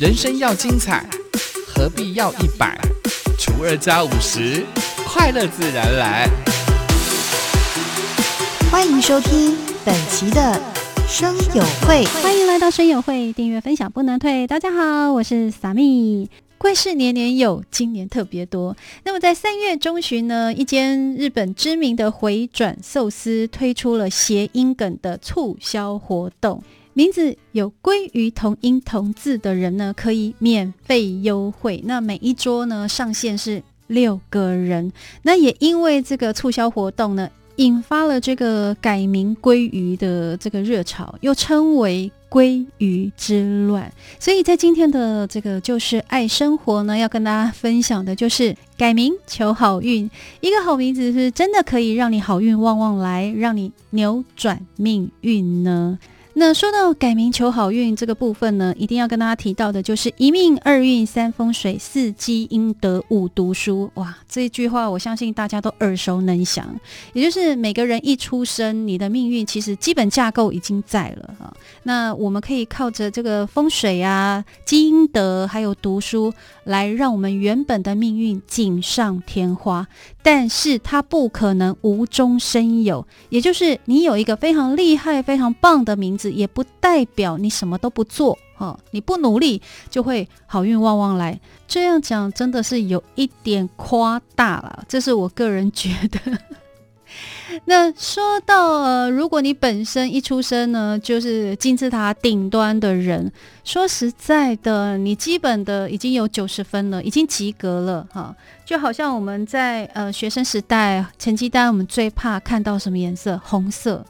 人生要精彩，何必要一百除二加五十？快乐自然来。欢迎收听本期的生友会，欢迎来到生友会，订阅分享不能退。大家好，我是萨米。贵事年年有，今年特别多。那么在三月中旬呢，一间日本知名的回转寿司推出了谐音梗的促销活动，名字有“鲑鱼”同音同字的人呢，可以免费优惠。那每一桌呢，上限是六个人。那也因为这个促销活动呢，引发了这个改名鲑鱼的这个热潮，又称为。鲑鱼之乱，所以在今天的这个就是爱生活呢，要跟大家分享的就是改名求好运。一个好名字是真的可以让你好运旺旺来，让你扭转命运呢。那说到改名求好运这个部分呢，一定要跟大家提到的就是一命二运三风水四积阴德五读书。哇，这一句话我相信大家都耳熟能详。也就是每个人一出生，你的命运其实基本架构已经在了哈。那我们可以靠着这个风水啊、积德还有读书，来让我们原本的命运锦上添花。但是它不可能无中生有，也就是你有一个非常厉害、非常棒的名字，也不代表你什么都不做，哈，你不努力就会好运旺旺来。这样讲真的是有一点夸大了，这是我个人觉得。那说到呃，如果你本身一出生呢，就是金字塔顶端的人，说实在的，你基本的已经有九十分了，已经及格了哈。就好像我们在呃学生时代成绩单，我们最怕看到什么颜色？红色。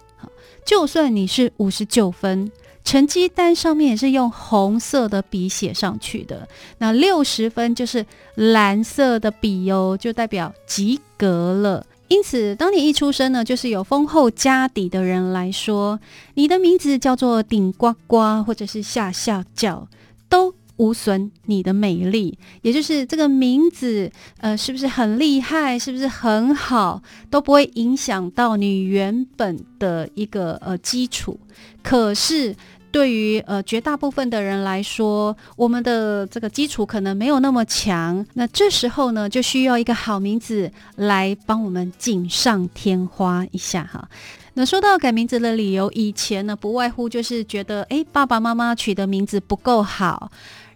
就算你是五十九分，成绩单上面也是用红色的笔写上去的。那六十分就是蓝色的笔哦，就代表及格了。因此，当你一出生呢，就是有丰厚家底的人来说，你的名字叫做顶呱呱，或者是下下叫，都无损你的美丽。也就是这个名字，呃，是不是很厉害，是不是很好，都不会影响到你原本的一个呃基础。可是。对于呃绝大部分的人来说，我们的这个基础可能没有那么强，那这时候呢，就需要一个好名字来帮我们锦上添花一下哈。那说到改名字的理由，以前呢不外乎就是觉得，哎，爸爸妈妈取的名字不够好。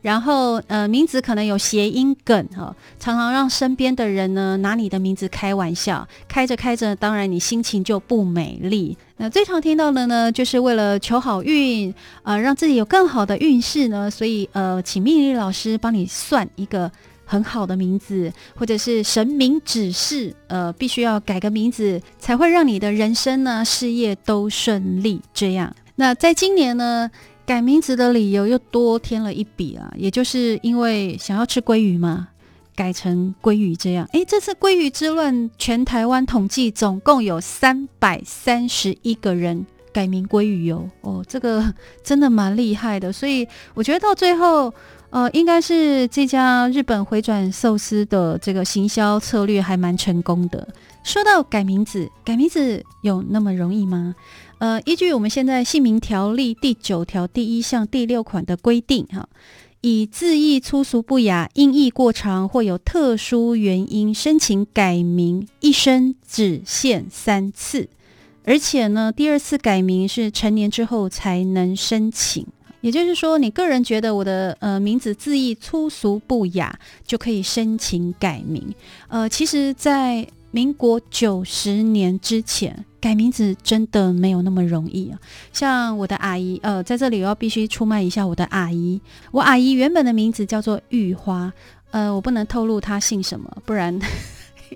然后，呃，名字可能有谐音梗哈，常常让身边的人呢拿你的名字开玩笑，开着开着，当然你心情就不美丽。那最常听到的呢，就是为了求好运，呃，让自己有更好的运势呢，所以呃，请命理老师帮你算一个很好的名字，或者是神明指示，呃，必须要改个名字，才会让你的人生呢事业都顺利。这样，那在今年呢？改名字的理由又多添了一笔啊，也就是因为想要吃鲑鱼嘛，改成鲑鱼这样。诶，这次鲑鱼之乱，全台湾统计总共有三百三十一个人改名鲑鱼哦，哦，这个真的蛮厉害的。所以我觉得到最后，呃，应该是这家日本回转寿司的这个行销策略还蛮成功的。说到改名字，改名字有那么容易吗？呃，依据我们现在姓名条例第九条第一项第六款的规定，哈，以字义粗俗不雅、音译过长或有特殊原因申请改名，一生只限三次，而且呢，第二次改名是成年之后才能申请。也就是说，你个人觉得我的呃名字字义粗俗不雅，就可以申请改名。呃，其实，在民国九十年之前改名字真的没有那么容易啊！像我的阿姨，呃，在这里我要必须出卖一下我的阿姨。我阿姨原本的名字叫做玉花，呃，我不能透露她姓什么，不然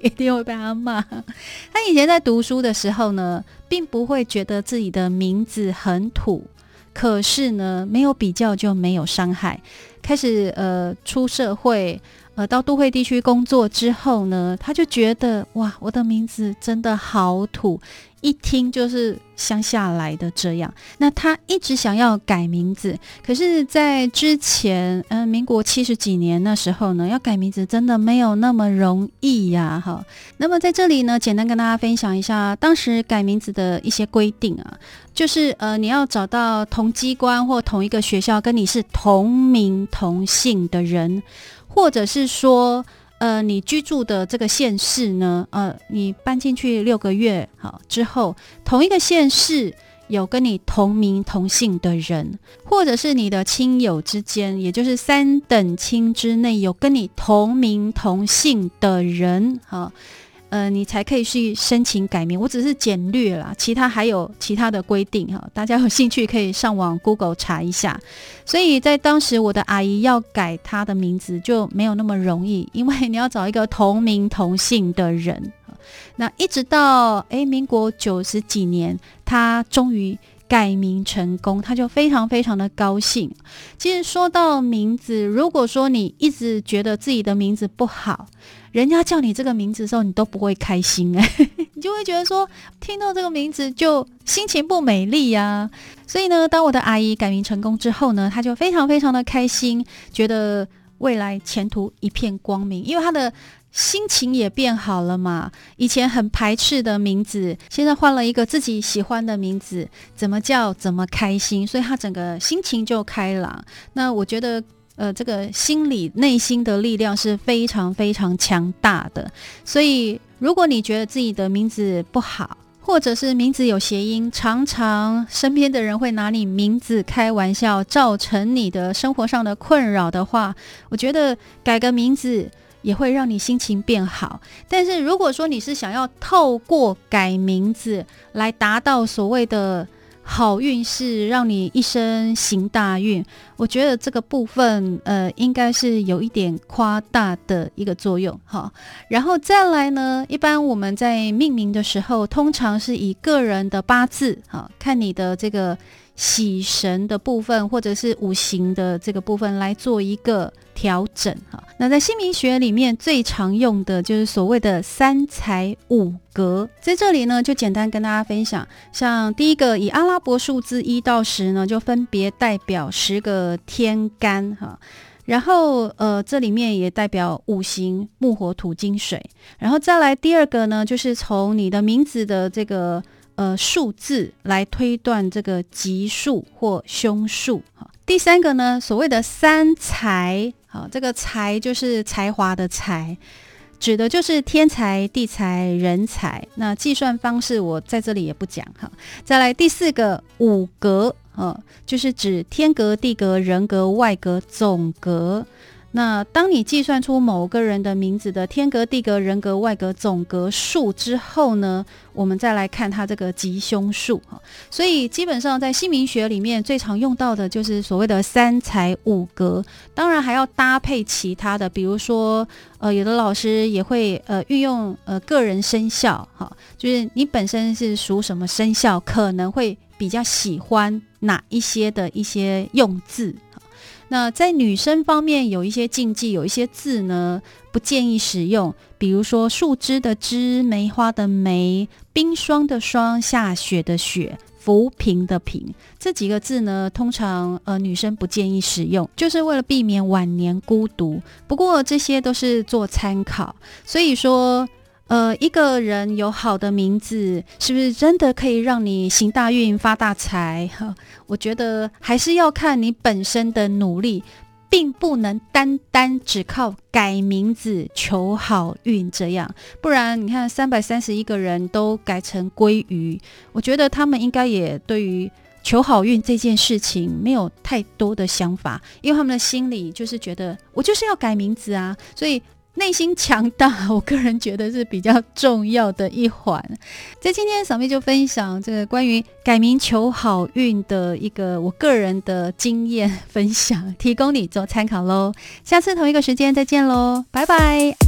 一定会被她骂。她以前在读书的时候呢，并不会觉得自己的名字很土，可是呢，没有比较就没有伤害。开始呃出社会。呃，到都会地区工作之后呢，他就觉得哇，我的名字真的好土，一听就是乡下来的这样。那他一直想要改名字，可是，在之前，嗯、民国七十几年那时候呢，要改名字真的没有那么容易呀，哈。那么在这里呢，简单跟大家分享一下当时改名字的一些规定啊，就是呃，你要找到同机关或同一个学校跟你是同名同姓的人，或者是说。呃，你居住的这个县市呢，呃，你搬进去六个月好之后，同一个县市有跟你同名同姓的人，或者是你的亲友之间，也就是三等亲之内有跟你同名同姓的人，好。呃，你才可以去申请改名。我只是简略啦，其他还有其他的规定哈。大家有兴趣可以上网 Google 查一下。所以在当时，我的阿姨要改她的名字就没有那么容易，因为你要找一个同名同姓的人。那一直到诶民国九十几年，她终于改名成功，他就非常非常的高兴。其实说到名字，如果说你一直觉得自己的名字不好，人家叫你这个名字的时候，你都不会开心哎，你就会觉得说，听到这个名字就心情不美丽呀。所以呢，当我的阿姨改名成功之后呢，她就非常非常的开心，觉得未来前途一片光明，因为她的心情也变好了嘛。以前很排斥的名字，现在换了一个自己喜欢的名字，怎么叫怎么开心，所以他整个心情就开朗。那我觉得。呃，这个心理内心的力量是非常非常强大的，所以如果你觉得自己的名字不好，或者是名字有谐音，常常身边的人会拿你名字开玩笑，造成你的生活上的困扰的话，我觉得改个名字也会让你心情变好。但是如果说你是想要透过改名字来达到所谓的，好运是让你一生行大运，我觉得这个部分呃应该是有一点夸大的一个作用哈。然后再来呢，一般我们在命名的时候，通常是以个人的八字哈，看你的这个。喜神的部分，或者是五行的这个部分来做一个调整哈。那在姓名学里面最常用的就是所谓的三才五格，在这里呢就简单跟大家分享，像第一个以阿拉伯数字一到十呢，就分别代表十个天干哈。然后呃这里面也代表五行木火土金水。然后再来第二个呢，就是从你的名字的这个。呃，数字来推断这个吉数或凶数。哈，第三个呢，所谓的三才，好，这个才就是才华的才，指的就是天才、地才、人才。那计算方式我在这里也不讲哈。再来第四个五格，呃，就是指天格、地格、人格、外格、总格。那当你计算出某个人的名字的天格、地格、人格、外格、总格数之后呢，我们再来看它这个吉凶数哈。所以基本上在姓名学里面最常用到的就是所谓的三才五格，当然还要搭配其他的，比如说呃，有的老师也会呃运用呃个人生肖哈，就是你本身是属什么生肖，可能会比较喜欢哪一些的一些用字。那在女生方面有一些禁忌，有一些字呢不建议使用，比如说树枝的枝、梅花的梅、冰霜的霜、下雪的雪、浮萍的萍这几个字呢，通常呃女生不建议使用，就是为了避免晚年孤独。不过这些都是做参考，所以说。呃，一个人有好的名字，是不是真的可以让你行大运、发大财？哈，我觉得还是要看你本身的努力，并不能单单只靠改名字求好运这样。不然，你看三百三十一个人都改成鲑鱼，我觉得他们应该也对于求好运这件事情没有太多的想法，因为他们的心里就是觉得我就是要改名字啊，所以。内心强大，我个人觉得是比较重要的一环。在今天，小妹就分享这个关于改名求好运的一个我个人的经验分享，提供你做参考喽。下次同一个时间再见喽，拜拜。